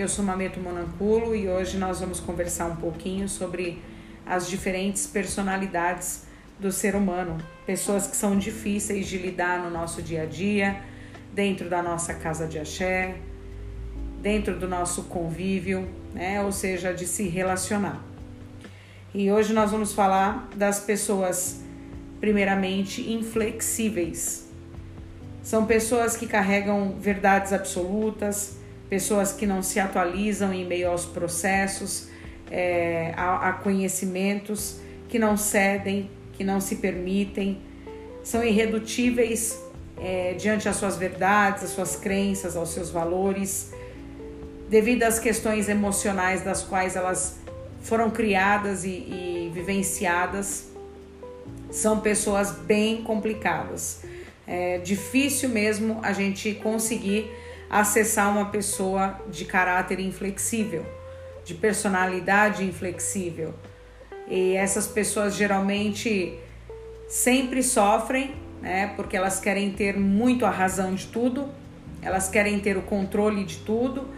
eu sou Mameto Monanculo e hoje nós vamos conversar um pouquinho sobre as diferentes personalidades do ser humano, pessoas que são difíceis de lidar no nosso dia a dia, dentro da nossa casa de axé, dentro do nosso convívio, né? ou seja, de se relacionar. E hoje nós vamos falar das pessoas, primeiramente, inflexíveis. São pessoas que carregam verdades absolutas, pessoas que não se atualizam em meio aos processos, é, a, a conhecimentos, que não cedem, que não se permitem, são irredutíveis é, diante às suas verdades, às suas crenças, aos seus valores, devido às questões emocionais das quais elas foram criadas e, e vivenciadas. São pessoas bem complicadas. É difícil mesmo a gente conseguir acessar uma pessoa de caráter inflexível, de personalidade inflexível. E essas pessoas geralmente sempre sofrem, né? Porque elas querem ter muito a razão de tudo, elas querem ter o controle de tudo.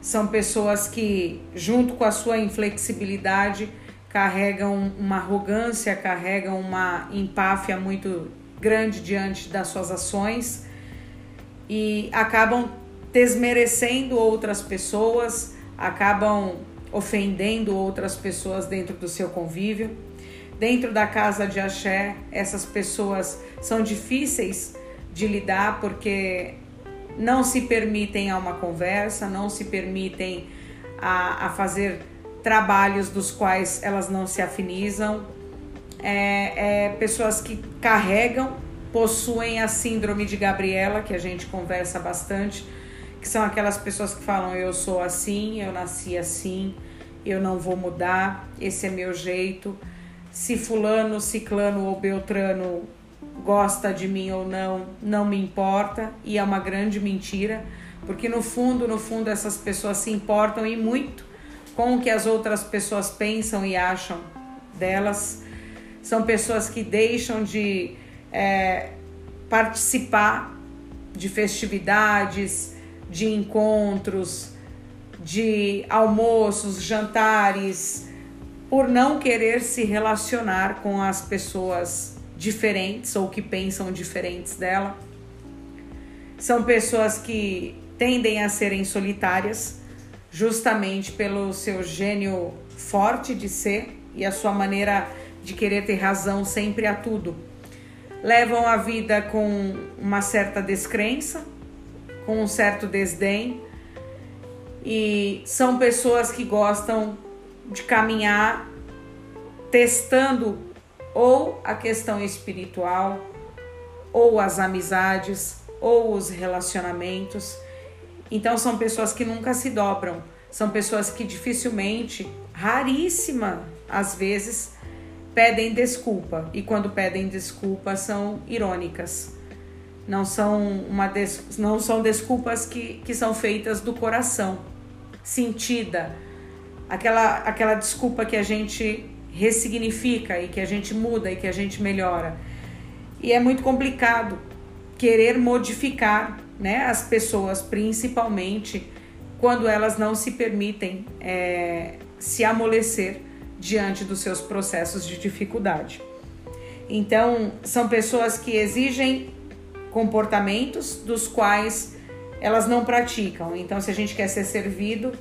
São pessoas que, junto com a sua inflexibilidade, carregam uma arrogância, carregam uma empáfia muito grande diante das suas ações e acabam desmerecendo outras pessoas, acabam ofendendo outras pessoas dentro do seu convívio. Dentro da casa de axé, essas pessoas são difíceis de lidar porque não se permitem a uma conversa, não se permitem a, a fazer trabalhos dos quais elas não se afinizam. É, é, pessoas que carregam, possuem a síndrome de Gabriela, que a gente conversa bastante, que são aquelas pessoas que falam eu sou assim, eu nasci assim, eu não vou mudar, esse é meu jeito. Se fulano, ciclano ou beltrano gosta de mim ou não, não me importa, e é uma grande mentira, porque no fundo, no fundo essas pessoas se importam e muito com o que as outras pessoas pensam e acham delas. São pessoas que deixam de é, participar de festividades, de encontros, de almoços, jantares, por não querer se relacionar com as pessoas diferentes ou que pensam diferentes dela. São pessoas que tendem a serem solitárias, justamente pelo seu gênio forte de ser e a sua maneira de querer ter razão sempre a tudo. Levam a vida com uma certa descrença, com um certo desdém. E são pessoas que gostam de caminhar testando ou a questão espiritual, ou as amizades, ou os relacionamentos. Então são pessoas que nunca se dobram, são pessoas que dificilmente, raríssima às vezes, pedem desculpa. E quando pedem desculpa são irônicas não são, uma des... não são desculpas que, que são feitas do coração, sentida, aquela, aquela desculpa que a gente ressignifica e que a gente muda e que a gente melhora. E é muito complicado querer modificar né, as pessoas, principalmente quando elas não se permitem é, se amolecer diante dos seus processos de dificuldade. Então, são pessoas que exigem comportamentos dos quais elas não praticam. Então, se a gente quer ser servido,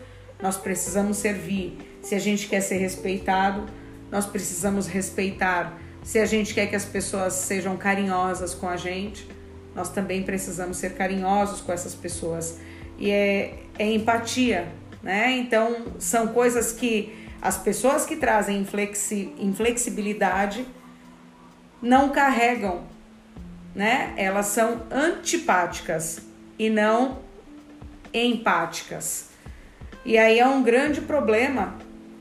nós precisamos servir. Se a gente quer ser respeitado, nós precisamos respeitar. Se a gente quer que as pessoas sejam carinhosas com a gente, nós também precisamos ser carinhosos com essas pessoas. E é, é empatia, né? Então, são coisas que as pessoas que trazem inflexi, inflexibilidade não carregam né? Elas são antipáticas e não empáticas. E aí é um grande problema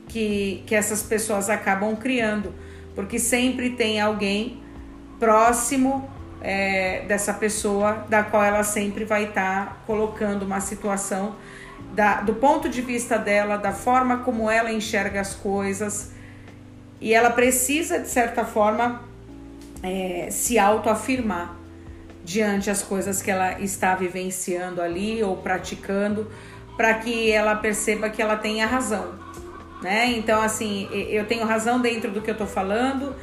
que, que essas pessoas acabam criando, porque sempre tem alguém próximo é, dessa pessoa da qual ela sempre vai estar tá colocando uma situação da, do ponto de vista dela, da forma como ela enxerga as coisas, e ela precisa, de certa forma, é, se autoafirmar diante as coisas que ela está vivenciando ali ou praticando, para que ela perceba que ela tem a razão, né? Então, assim, eu tenho razão dentro do que eu tô falando,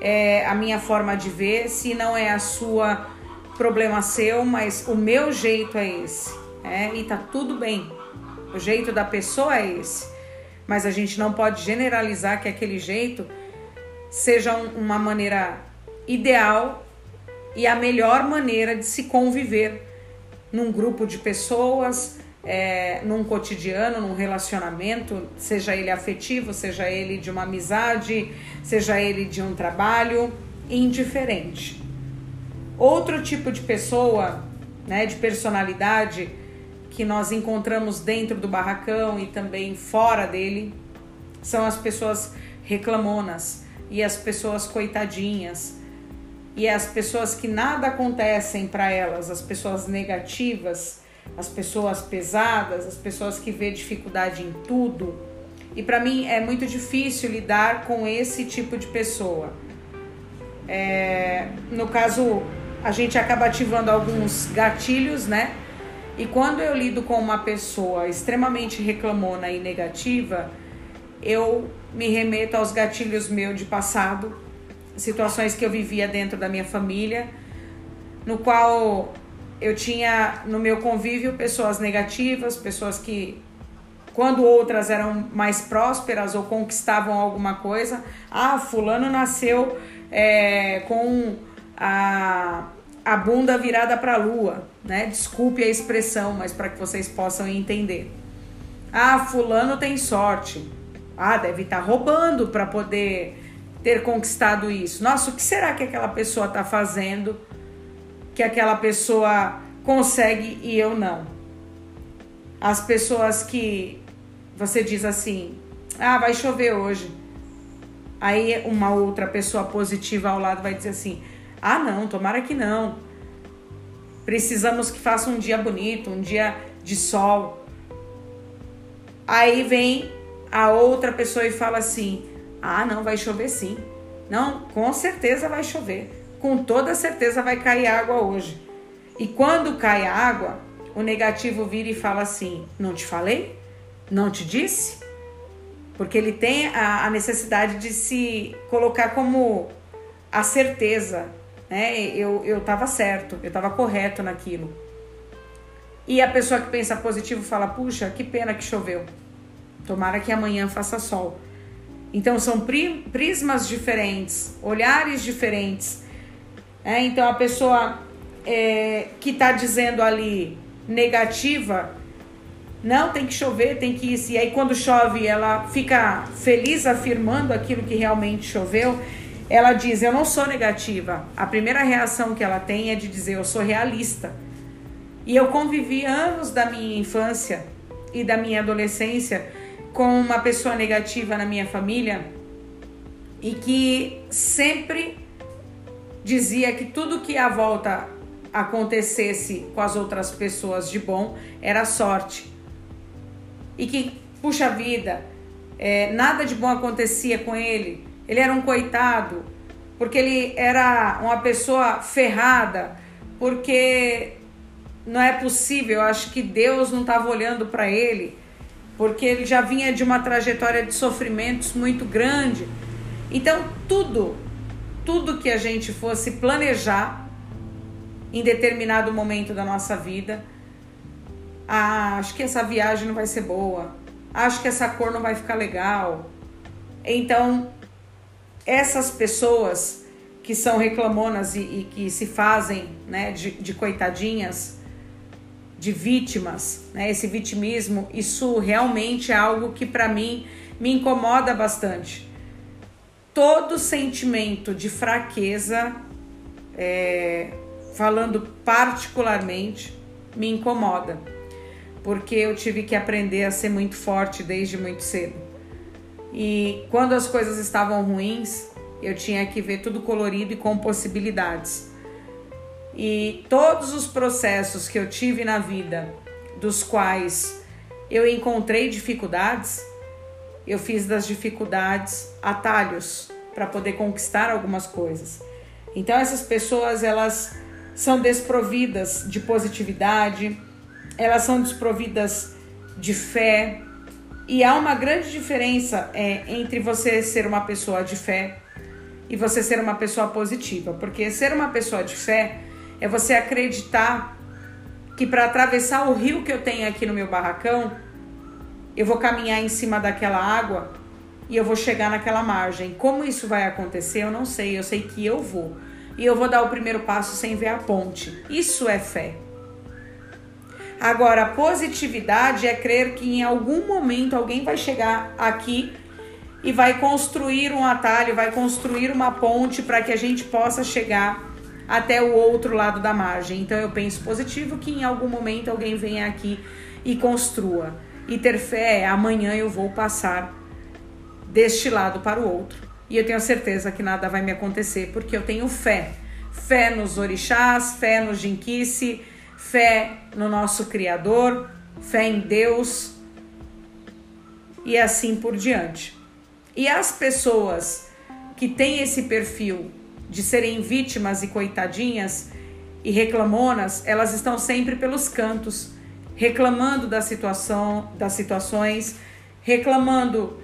é a minha forma de ver, se não é a sua, problema seu, mas o meu jeito é esse, né? E tá tudo bem, o jeito da pessoa é esse, mas a gente não pode generalizar que aquele jeito seja uma maneira ideal e a melhor maneira de se conviver num grupo de pessoas, é, num cotidiano, num relacionamento, seja ele afetivo, seja ele de uma amizade, seja ele de um trabalho, indiferente. Outro tipo de pessoa, né, de personalidade que nós encontramos dentro do barracão e também fora dele, são as pessoas reclamonas e as pessoas coitadinhas e as pessoas que nada acontecem para elas, as pessoas negativas, as pessoas pesadas, as pessoas que vê dificuldade em tudo. E para mim é muito difícil lidar com esse tipo de pessoa. É, no caso, a gente acaba ativando alguns gatilhos, né? E quando eu lido com uma pessoa extremamente reclamona e negativa, eu me remeto aos gatilhos meus de passado, situações que eu vivia dentro da minha família, no qual eu tinha no meu convívio pessoas negativas, pessoas que quando outras eram mais prósperas ou conquistavam alguma coisa, ah, fulano nasceu é, com a, a bunda virada para a lua, né? Desculpe a expressão, mas para que vocês possam entender. Ah, fulano tem sorte. Ah, deve estar tá roubando para poder ter conquistado isso. Nossa, o que será que aquela pessoa está fazendo que aquela pessoa consegue e eu não? As pessoas que você diz assim: ah, vai chover hoje. Aí uma outra pessoa positiva ao lado vai dizer assim: ah, não, tomara que não. Precisamos que faça um dia bonito, um dia de sol. Aí vem a outra pessoa e fala assim: ah, não, vai chover sim. Não, com certeza vai chover. Com toda certeza vai cair água hoje. E quando cai a água, o negativo vira e fala assim: Não te falei? Não te disse? Porque ele tem a, a necessidade de se colocar como a certeza, né? Eu, eu tava certo, eu tava correto naquilo. E a pessoa que pensa positivo fala: Puxa, que pena que choveu. Tomara que amanhã faça sol. Então são prismas diferentes, olhares diferentes. É, então a pessoa é, que está dizendo ali negativa, não tem que chover, tem que isso. E aí quando chove, ela fica feliz afirmando aquilo que realmente choveu. Ela diz: Eu não sou negativa. A primeira reação que ela tem é de dizer: Eu sou realista. E eu convivi anos da minha infância e da minha adolescência com uma pessoa negativa na minha família e que sempre dizia que tudo que à volta acontecesse com as outras pessoas de bom era sorte. E que, puxa vida, é, nada de bom acontecia com ele. Ele era um coitado, porque ele era uma pessoa ferrada, porque não é possível, eu acho que Deus não estava olhando para ele porque ele já vinha de uma trajetória de sofrimentos muito grande. Então, tudo, tudo que a gente fosse planejar em determinado momento da nossa vida, ah, acho que essa viagem não vai ser boa, acho que essa cor não vai ficar legal. Então, essas pessoas que são reclamonas e, e que se fazem né, de, de coitadinhas, de vítimas, né? Esse vitimismo, isso realmente é algo que para mim me incomoda bastante. Todo sentimento de fraqueza, é, falando particularmente, me incomoda, porque eu tive que aprender a ser muito forte desde muito cedo. E quando as coisas estavam ruins, eu tinha que ver tudo colorido e com possibilidades. E todos os processos que eu tive na vida, dos quais eu encontrei dificuldades, eu fiz das dificuldades atalhos para poder conquistar algumas coisas. Então essas pessoas elas são desprovidas de positividade, elas são desprovidas de fé. E há uma grande diferença é, entre você ser uma pessoa de fé e você ser uma pessoa positiva, porque ser uma pessoa de fé é você acreditar que para atravessar o rio que eu tenho aqui no meu barracão, eu vou caminhar em cima daquela água e eu vou chegar naquela margem. Como isso vai acontecer, eu não sei. Eu sei que eu vou. E eu vou dar o primeiro passo sem ver a ponte. Isso é fé. Agora, positividade é crer que em algum momento alguém vai chegar aqui e vai construir um atalho, vai construir uma ponte para que a gente possa chegar até o outro lado da margem. Então eu penso positivo que em algum momento alguém venha aqui e construa. E ter fé é amanhã eu vou passar deste lado para o outro. E eu tenho certeza que nada vai me acontecer, porque eu tenho fé. Fé nos orixás, fé no jinquice, fé no nosso Criador, fé em Deus e assim por diante. E as pessoas que têm esse perfil de serem vítimas e coitadinhas e reclamonas, elas estão sempre pelos cantos, reclamando da situação, das situações, reclamando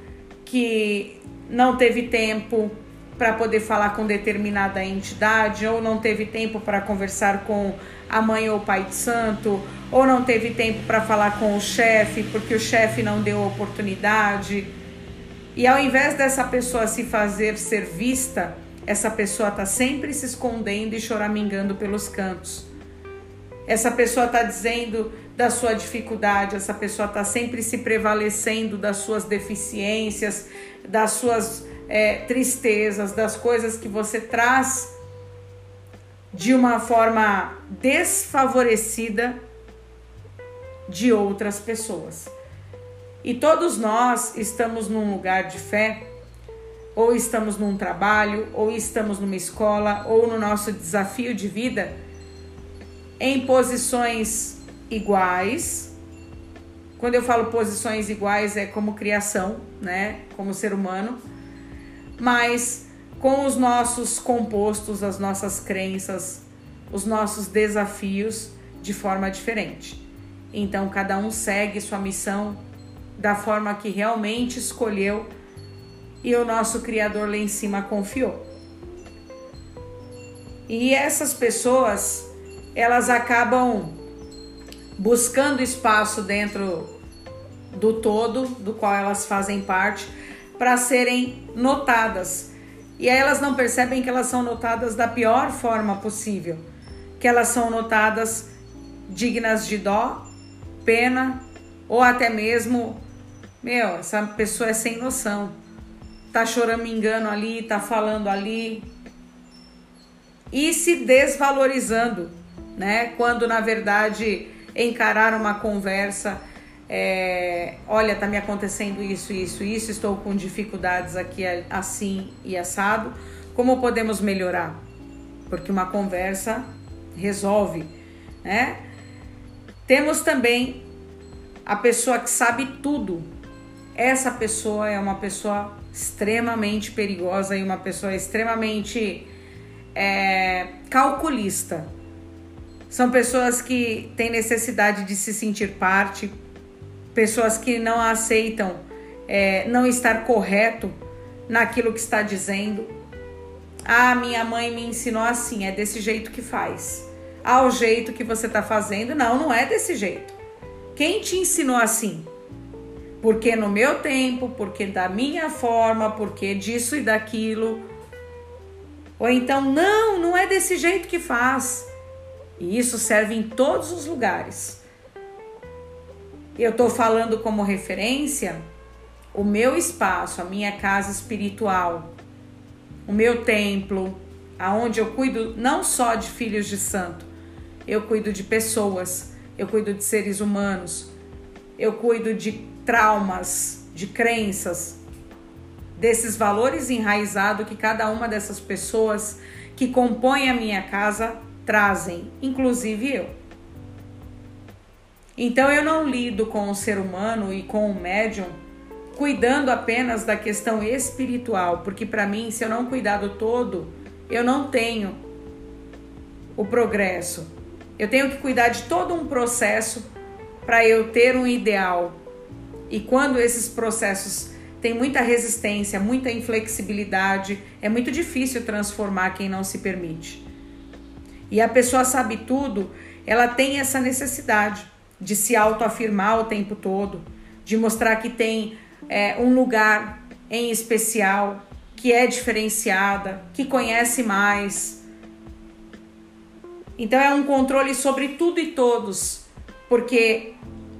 que não teve tempo para poder falar com determinada entidade, ou não teve tempo para conversar com a mãe ou o pai de santo, ou não teve tempo para falar com o chefe porque o chefe não deu oportunidade. E ao invés dessa pessoa se fazer ser vista, essa pessoa está sempre se escondendo e choramingando pelos cantos. Essa pessoa está dizendo da sua dificuldade, essa pessoa está sempre se prevalecendo das suas deficiências, das suas é, tristezas, das coisas que você traz de uma forma desfavorecida de outras pessoas. E todos nós estamos num lugar de fé, ou estamos num trabalho, ou estamos numa escola, ou no nosso desafio de vida em posições iguais. Quando eu falo posições iguais é como criação, né, como ser humano, mas com os nossos compostos, as nossas crenças, os nossos desafios de forma diferente. Então cada um segue sua missão da forma que realmente escolheu e o nosso criador lá em cima confiou. E essas pessoas elas acabam buscando espaço dentro do todo do qual elas fazem parte para serem notadas. E aí elas não percebem que elas são notadas da pior forma possível, que elas são notadas dignas de dó, pena ou até mesmo, meu, essa pessoa é sem noção. Tá chorando engano ali, tá falando ali e se desvalorizando né? Quando na verdade encarar uma conversa, é, olha, tá me acontecendo isso, isso, isso, estou com dificuldades aqui assim e assado. Como podemos melhorar? Porque uma conversa resolve, né? Temos também a pessoa que sabe tudo. Essa pessoa é uma pessoa extremamente perigosa e uma pessoa extremamente é, calculista são pessoas que têm necessidade de se sentir parte, pessoas que não aceitam é, não estar correto naquilo que está dizendo. Ah, minha mãe me ensinou assim, é desse jeito que faz. Ah, o jeito que você está fazendo, não, não é desse jeito. Quem te ensinou assim? Porque no meu tempo, porque da minha forma, porque disso e daquilo. Ou então, não, não é desse jeito que faz. E isso serve em todos os lugares. Eu estou falando como referência o meu espaço, a minha casa espiritual, o meu templo, aonde eu cuido não só de filhos de santo, eu cuido de pessoas, eu cuido de seres humanos, eu cuido de traumas, de crenças, desses valores enraizados que cada uma dessas pessoas que compõem a minha casa trazem, inclusive eu. Então eu não lido com o ser humano e com o médium cuidando apenas da questão espiritual, porque para mim, se eu não cuidar do todo, eu não tenho o progresso. Eu tenho que cuidar de todo um processo para eu ter um ideal E quando esses processos têm muita resistência, muita inflexibilidade, é muito difícil transformar quem não se permite. E a pessoa sabe tudo, ela tem essa necessidade de se autoafirmar o tempo todo, de mostrar que tem é, um lugar em especial, que é diferenciada, que conhece mais. Então é um controle sobre tudo e todos, porque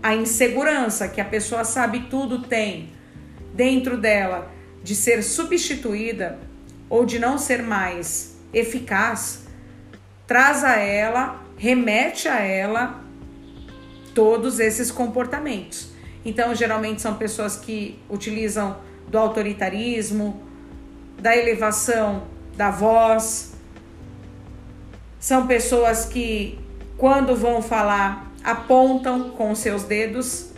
a insegurança que a pessoa sabe tudo tem dentro dela de ser substituída ou de não ser mais eficaz, traz a ela, remete a ela todos esses comportamentos. Então, geralmente são pessoas que utilizam do autoritarismo, da elevação da voz. São pessoas que, quando vão falar, apontam com seus dedos.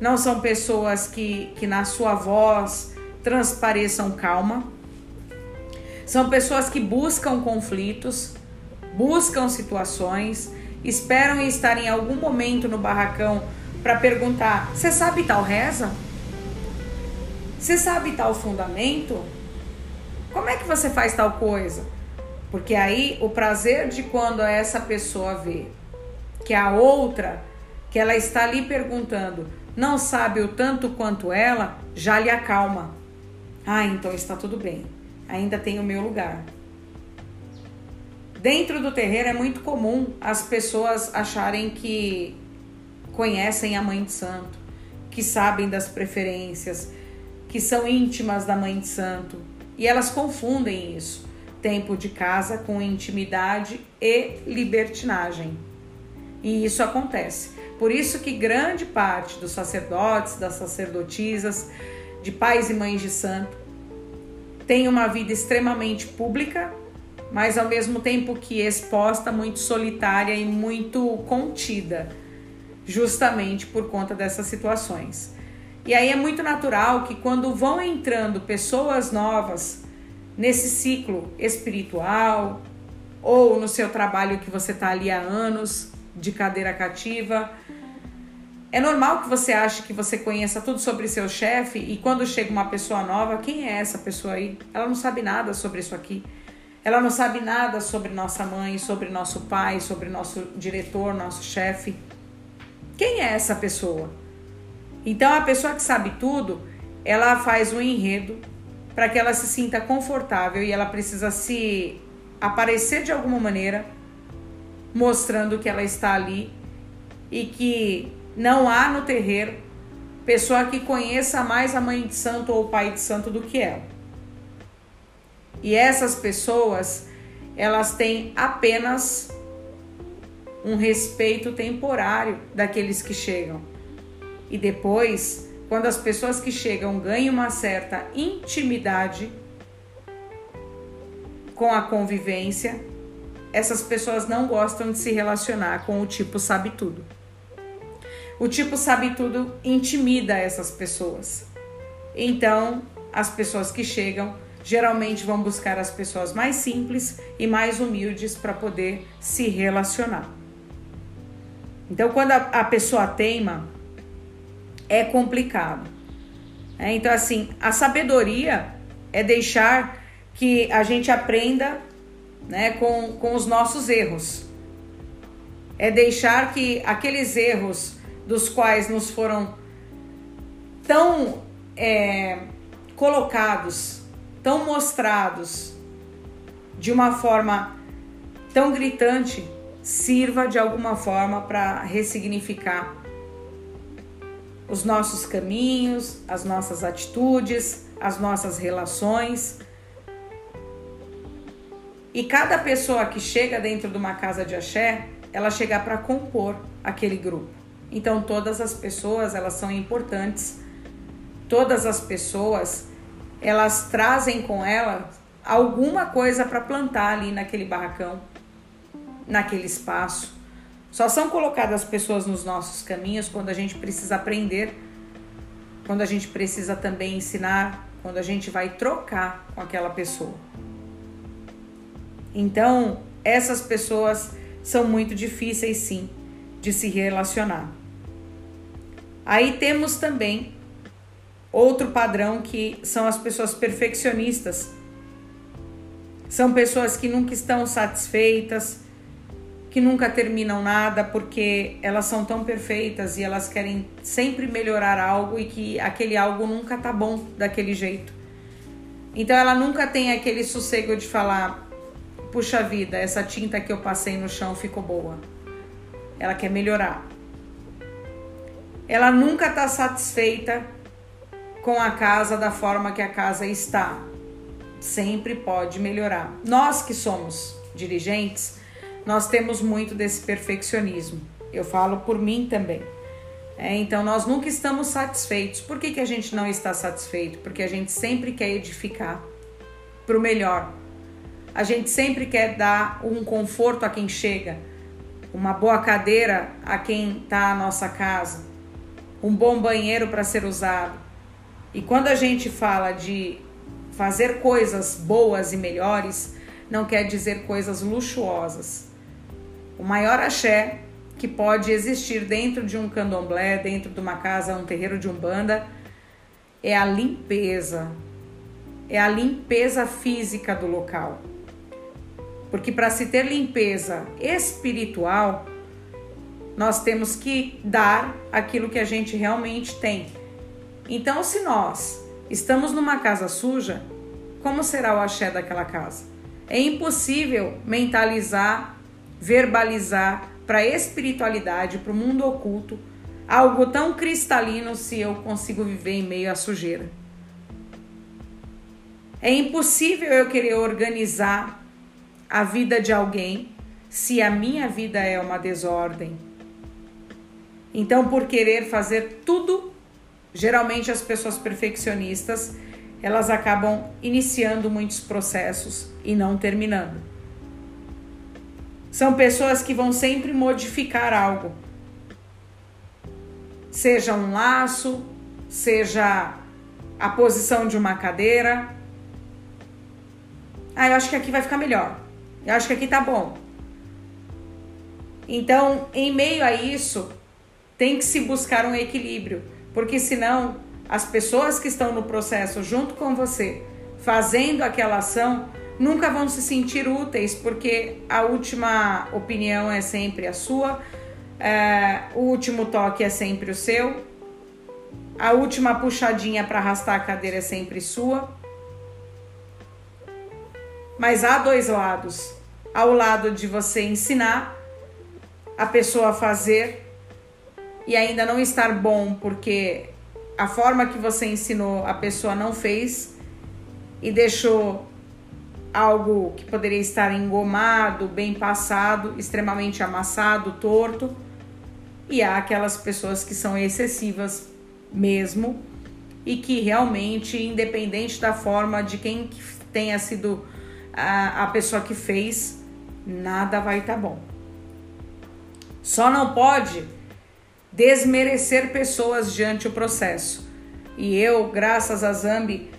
Não são pessoas que, que na sua voz transpareçam calma. São pessoas que buscam conflitos, buscam situações, esperam estar em algum momento no barracão para perguntar: você sabe tal reza? Você sabe tal fundamento? Como é que você faz tal coisa? Porque aí o prazer de quando essa pessoa vê que a outra, que ela está ali perguntando, não sabe o tanto quanto ela, já lhe acalma. Ah, então está tudo bem. Ainda tem o meu lugar. Dentro do terreiro é muito comum as pessoas acharem que conhecem a Mãe de Santo, que sabem das preferências, que são íntimas da Mãe de Santo. E elas confundem isso, tempo de casa com intimidade e libertinagem. E isso acontece. Por isso que grande parte dos sacerdotes, das sacerdotisas, de pais e mães de santo, tem uma vida extremamente pública, mas ao mesmo tempo que exposta, muito solitária e muito contida justamente por conta dessas situações. E aí é muito natural que quando vão entrando pessoas novas nesse ciclo espiritual ou no seu trabalho que você está ali há anos de cadeira cativa, é normal que você ache que você conheça tudo sobre seu chefe e quando chega uma pessoa nova, quem é essa pessoa aí? Ela não sabe nada sobre isso aqui. Ela não sabe nada sobre nossa mãe, sobre nosso pai, sobre nosso diretor, nosso chefe. Quem é essa pessoa? Então a pessoa que sabe tudo, ela faz um enredo para que ela se sinta confortável e ela precisa se aparecer de alguma maneira, mostrando que ela está ali e que não há no terreiro pessoa que conheça mais a mãe de santo ou o pai de santo do que ela. E essas pessoas, elas têm apenas um respeito temporário daqueles que chegam. E depois, quando as pessoas que chegam ganham uma certa intimidade com a convivência, essas pessoas não gostam de se relacionar com o tipo sabe tudo. O tipo sabe tudo intimida essas pessoas. Então, as pessoas que chegam geralmente vão buscar as pessoas mais simples e mais humildes para poder se relacionar. Então, quando a, a pessoa teima, é complicado. É, então, assim, a sabedoria é deixar que a gente aprenda né, com, com os nossos erros. É deixar que aqueles erros dos quais nos foram tão é, colocados, tão mostrados de uma forma tão gritante, sirva de alguma forma para ressignificar os nossos caminhos, as nossas atitudes, as nossas relações. E cada pessoa que chega dentro de uma casa de axé, ela chega para compor aquele grupo. Então todas as pessoas, elas são importantes. Todas as pessoas, elas trazem com elas alguma coisa para plantar ali naquele barracão naquele espaço. Só são colocadas pessoas nos nossos caminhos quando a gente precisa aprender, quando a gente precisa também ensinar, quando a gente vai trocar com aquela pessoa. Então, essas pessoas são muito difíceis sim de se relacionar. Aí temos também outro padrão que são as pessoas perfeccionistas. São pessoas que nunca estão satisfeitas, que nunca terminam nada porque elas são tão perfeitas e elas querem sempre melhorar algo e que aquele algo nunca tá bom daquele jeito. Então ela nunca tem aquele sossego de falar: puxa vida, essa tinta que eu passei no chão ficou boa. Ela quer melhorar. Ela nunca tá satisfeita com a casa da forma que a casa está. Sempre pode melhorar. Nós que somos dirigentes, nós temos muito desse perfeccionismo. Eu falo por mim também. É, então nós nunca estamos satisfeitos. Por que, que a gente não está satisfeito? Porque a gente sempre quer edificar para o melhor. A gente sempre quer dar um conforto a quem chega, uma boa cadeira a quem está na nossa casa, um bom banheiro para ser usado. E quando a gente fala de fazer coisas boas e melhores, não quer dizer coisas luxuosas. O maior axé que pode existir dentro de um candomblé, dentro de uma casa, um terreiro de umbanda, é a limpeza. É a limpeza física do local. Porque para se ter limpeza espiritual, nós temos que dar aquilo que a gente realmente tem. Então, se nós estamos numa casa suja, como será o axé daquela casa? É impossível mentalizar verbalizar para a espiritualidade, para o mundo oculto, algo tão cristalino se eu consigo viver em meio à sujeira. É impossível eu querer organizar a vida de alguém se a minha vida é uma desordem. Então, por querer fazer tudo, geralmente as pessoas perfeccionistas, elas acabam iniciando muitos processos e não terminando. São pessoas que vão sempre modificar algo. Seja um laço, seja a posição de uma cadeira. Ah, eu acho que aqui vai ficar melhor. Eu acho que aqui tá bom. Então, em meio a isso, tem que se buscar um equilíbrio, porque senão as pessoas que estão no processo junto com você, fazendo aquela ação, nunca vão se sentir úteis, porque a última opinião é sempre a sua, é, o último toque é sempre o seu, a última puxadinha para arrastar a cadeira é sempre sua. Mas há dois lados. Ao lado de você ensinar a pessoa a fazer e ainda não estar bom porque a forma que você ensinou a pessoa não fez e deixou algo que poderia estar engomado, bem passado, extremamente amassado, torto. E há aquelas pessoas que são excessivas mesmo e que realmente, independente da forma de quem tenha sido a, a pessoa que fez, nada vai estar tá bom. Só não pode desmerecer pessoas diante do processo. E eu, graças a Zambi,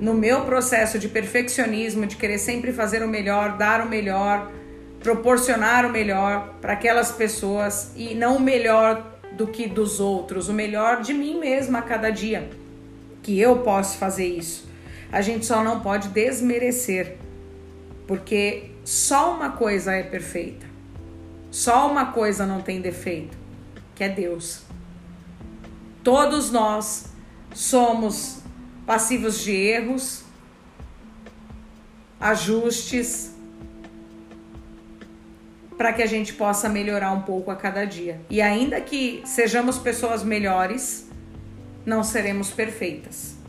no meu processo de perfeccionismo, de querer sempre fazer o melhor, dar o melhor, proporcionar o melhor para aquelas pessoas e não o melhor do que dos outros, o melhor de mim mesma a cada dia, que eu posso fazer isso. A gente só não pode desmerecer, porque só uma coisa é perfeita. Só uma coisa não tem defeito, que é Deus. Todos nós somos passivos de erros, ajustes, para que a gente possa melhorar um pouco a cada dia. E ainda que sejamos pessoas melhores, não seremos perfeitas.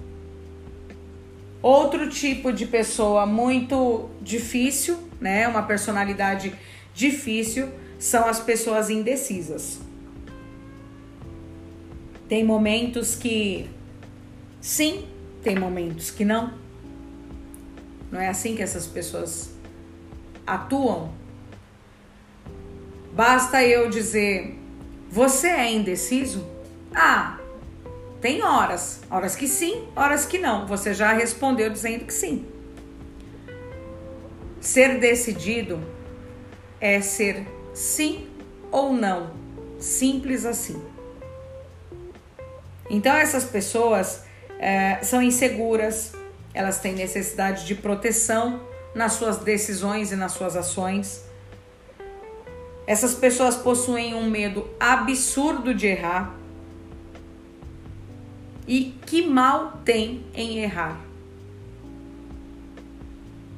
Outro tipo de pessoa muito difícil, né, uma personalidade difícil, são as pessoas indecisas. Tem momentos que sim, tem momentos que não. Não é assim que essas pessoas atuam. Basta eu dizer, você é indeciso? Ah, tem horas. Horas que sim, horas que não. Você já respondeu dizendo que sim. Ser decidido é ser sim ou não. Simples assim. Então essas pessoas é, são inseguras, elas têm necessidade de proteção nas suas decisões e nas suas ações. Essas pessoas possuem um medo absurdo de errar. E que mal tem em errar?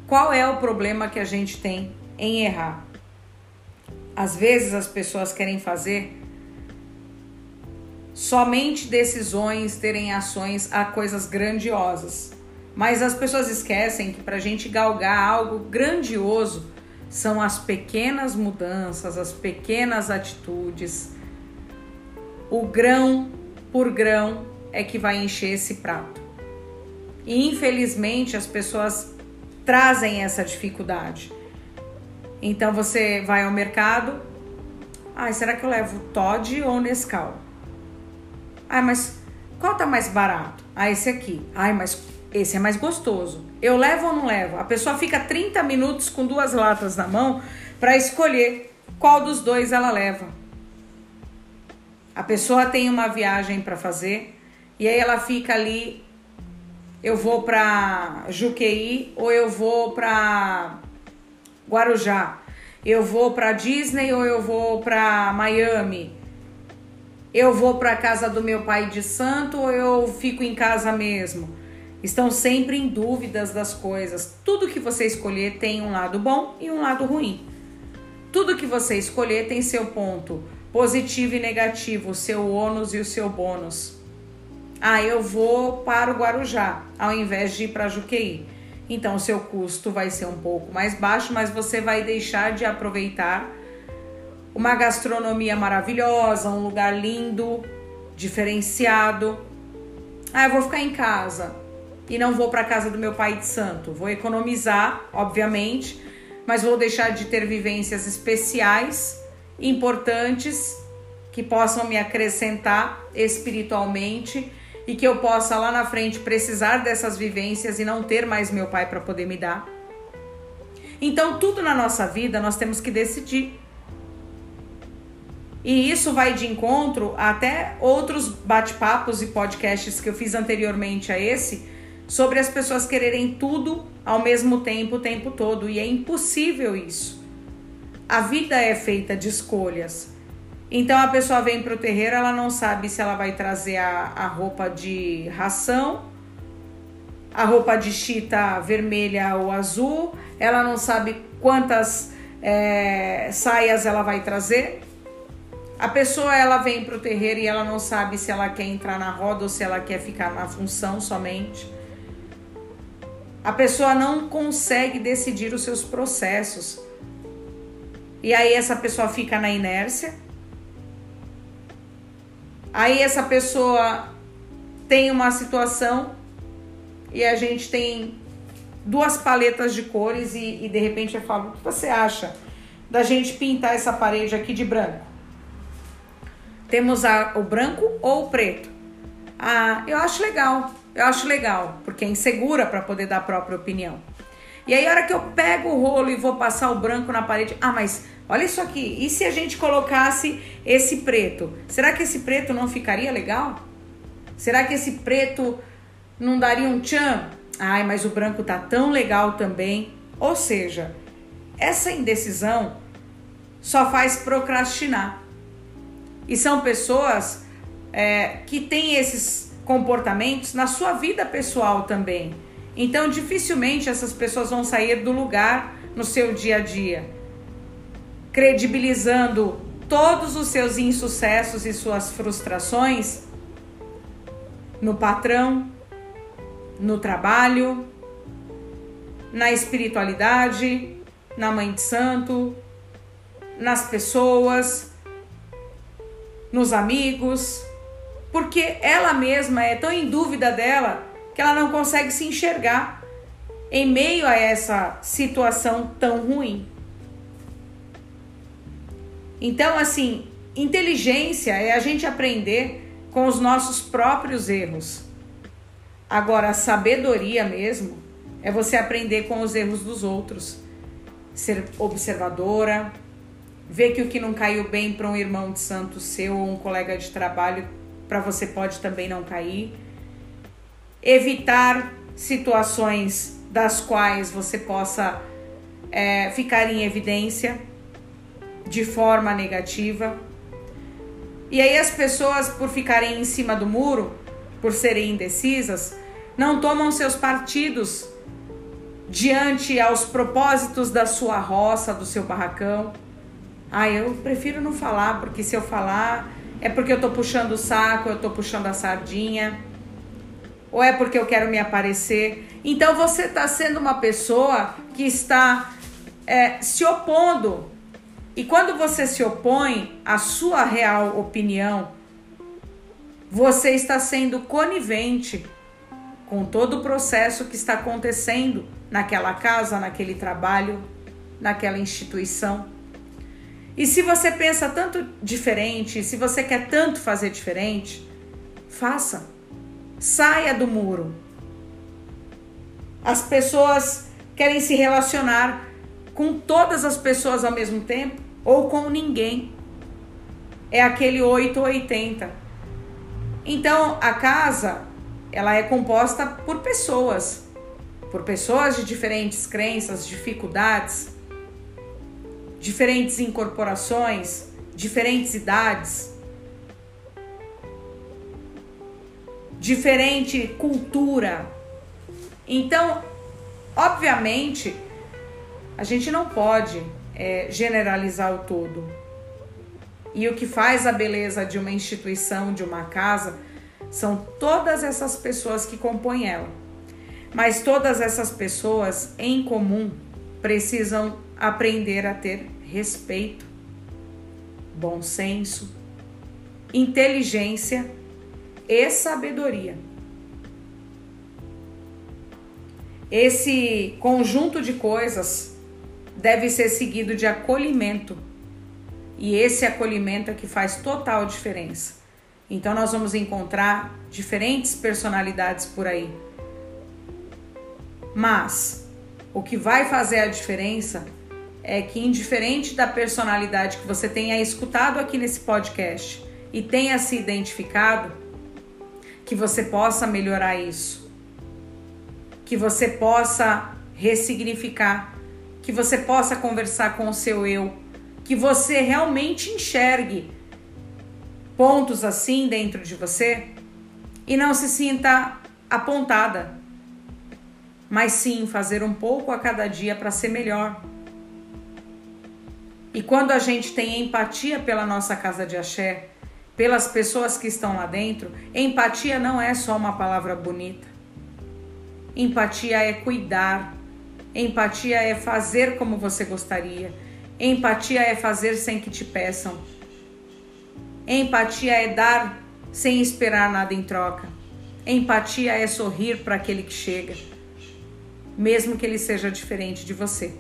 Qual é o problema que a gente tem em errar? Às vezes as pessoas querem fazer somente decisões, terem ações a coisas grandiosas. Mas as pessoas esquecem que para a gente galgar algo grandioso são as pequenas mudanças, as pequenas atitudes. O grão por grão é que vai encher esse prato. E infelizmente as pessoas trazem essa dificuldade. Então você vai ao mercado, ah, será que eu levo Todd ou Nescau? Ah, mas qual tá mais barato? Ah, esse aqui. Ai, mas esse é mais gostoso. Eu levo ou não levo? A pessoa fica 30 minutos com duas latas na mão para escolher qual dos dois ela leva. A pessoa tem uma viagem para fazer e aí ela fica ali eu vou para Juqueí ou eu vou para Guarujá. Eu vou para Disney ou eu vou para Miami. Eu vou para casa do meu pai de santo ou eu fico em casa mesmo estão sempre em dúvidas das coisas. Tudo que você escolher tem um lado bom e um lado ruim. Tudo que você escolher tem seu ponto positivo e negativo, o seu ônus e o seu bônus. Ah, eu vou para o Guarujá ao invés de ir para Juqueí. Então, o seu custo vai ser um pouco mais baixo, mas você vai deixar de aproveitar uma gastronomia maravilhosa, um lugar lindo, diferenciado. Ah, eu vou ficar em casa e não vou para casa do meu pai de santo. Vou economizar, obviamente, mas vou deixar de ter vivências especiais, importantes, que possam me acrescentar espiritualmente e que eu possa lá na frente precisar dessas vivências e não ter mais meu pai para poder me dar. Então, tudo na nossa vida nós temos que decidir. E isso vai de encontro até outros bate-papos e podcasts que eu fiz anteriormente a esse, sobre as pessoas quererem tudo ao mesmo tempo o tempo todo e é impossível isso. A vida é feita de escolhas. Então a pessoa vem para o terreiro, ela não sabe se ela vai trazer a, a roupa de ração, a roupa de chita vermelha ou azul, ela não sabe quantas é, saias ela vai trazer. A pessoa ela vem para o terreiro e ela não sabe se ela quer entrar na roda ou se ela quer ficar na função somente a pessoa não consegue decidir os seus processos. E aí essa pessoa fica na inércia. Aí essa pessoa tem uma situação e a gente tem duas paletas de cores e, e de repente eu falo, o que você acha da gente pintar essa parede aqui de branco? Temos a, o branco ou o preto? Ah, eu acho legal. Eu acho legal, porque é insegura para poder dar a própria opinião. E aí, a hora que eu pego o rolo e vou passar o branco na parede, ah, mas olha isso aqui, e se a gente colocasse esse preto? Será que esse preto não ficaria legal? Será que esse preto não daria um tchan? Ai, mas o branco tá tão legal também. Ou seja, essa indecisão só faz procrastinar. E são pessoas é, que têm esses comportamentos na sua vida pessoal também. Então, dificilmente essas pessoas vão sair do lugar no seu dia a dia, credibilizando todos os seus insucessos e suas frustrações no patrão, no trabalho, na espiritualidade, na mãe de santo, nas pessoas, nos amigos, porque ela mesma é tão em dúvida dela que ela não consegue se enxergar em meio a essa situação tão ruim. Então, assim, inteligência é a gente aprender com os nossos próprios erros. Agora, sabedoria mesmo é você aprender com os erros dos outros. Ser observadora, ver que o que não caiu bem para um irmão de santo seu ou um colega de trabalho para você pode também não cair. Evitar situações das quais você possa é, ficar em evidência de forma negativa. E aí as pessoas, por ficarem em cima do muro, por serem indecisas, não tomam seus partidos diante aos propósitos da sua roça, do seu barracão. Ah, eu prefiro não falar, porque se eu falar é porque eu tô puxando o saco, eu tô puxando a sardinha, ou é porque eu quero me aparecer. Então você está sendo uma pessoa que está é, se opondo. E quando você se opõe à sua real opinião, você está sendo conivente com todo o processo que está acontecendo naquela casa, naquele trabalho, naquela instituição. E se você pensa tanto diferente, se você quer tanto fazer diferente, faça. Saia do muro. As pessoas querem se relacionar com todas as pessoas ao mesmo tempo ou com ninguém. É aquele 8 ou 80. Então, a casa, ela é composta por pessoas, por pessoas de diferentes crenças, dificuldades, diferentes incorporações, diferentes idades, diferente cultura. Então, obviamente, a gente não pode é, generalizar o todo. E o que faz a beleza de uma instituição, de uma casa, são todas essas pessoas que compõem ela. Mas todas essas pessoas em comum precisam aprender a ter respeito, bom senso, inteligência e sabedoria. Esse conjunto de coisas deve ser seguido de acolhimento e esse acolhimento é que faz total diferença. Então nós vamos encontrar diferentes personalidades por aí. Mas o que vai fazer a diferença é que, indiferente da personalidade que você tenha escutado aqui nesse podcast e tenha se identificado, que você possa melhorar isso, que você possa ressignificar, que você possa conversar com o seu eu que você realmente enxergue pontos assim dentro de você e não se sinta apontada, mas sim fazer um pouco a cada dia para ser melhor. E quando a gente tem empatia pela nossa casa de axé, pelas pessoas que estão lá dentro, empatia não é só uma palavra bonita. Empatia é cuidar, empatia é fazer como você gostaria, Empatia é fazer sem que te peçam. Empatia é dar sem esperar nada em troca. Empatia é sorrir para aquele que chega, mesmo que ele seja diferente de você.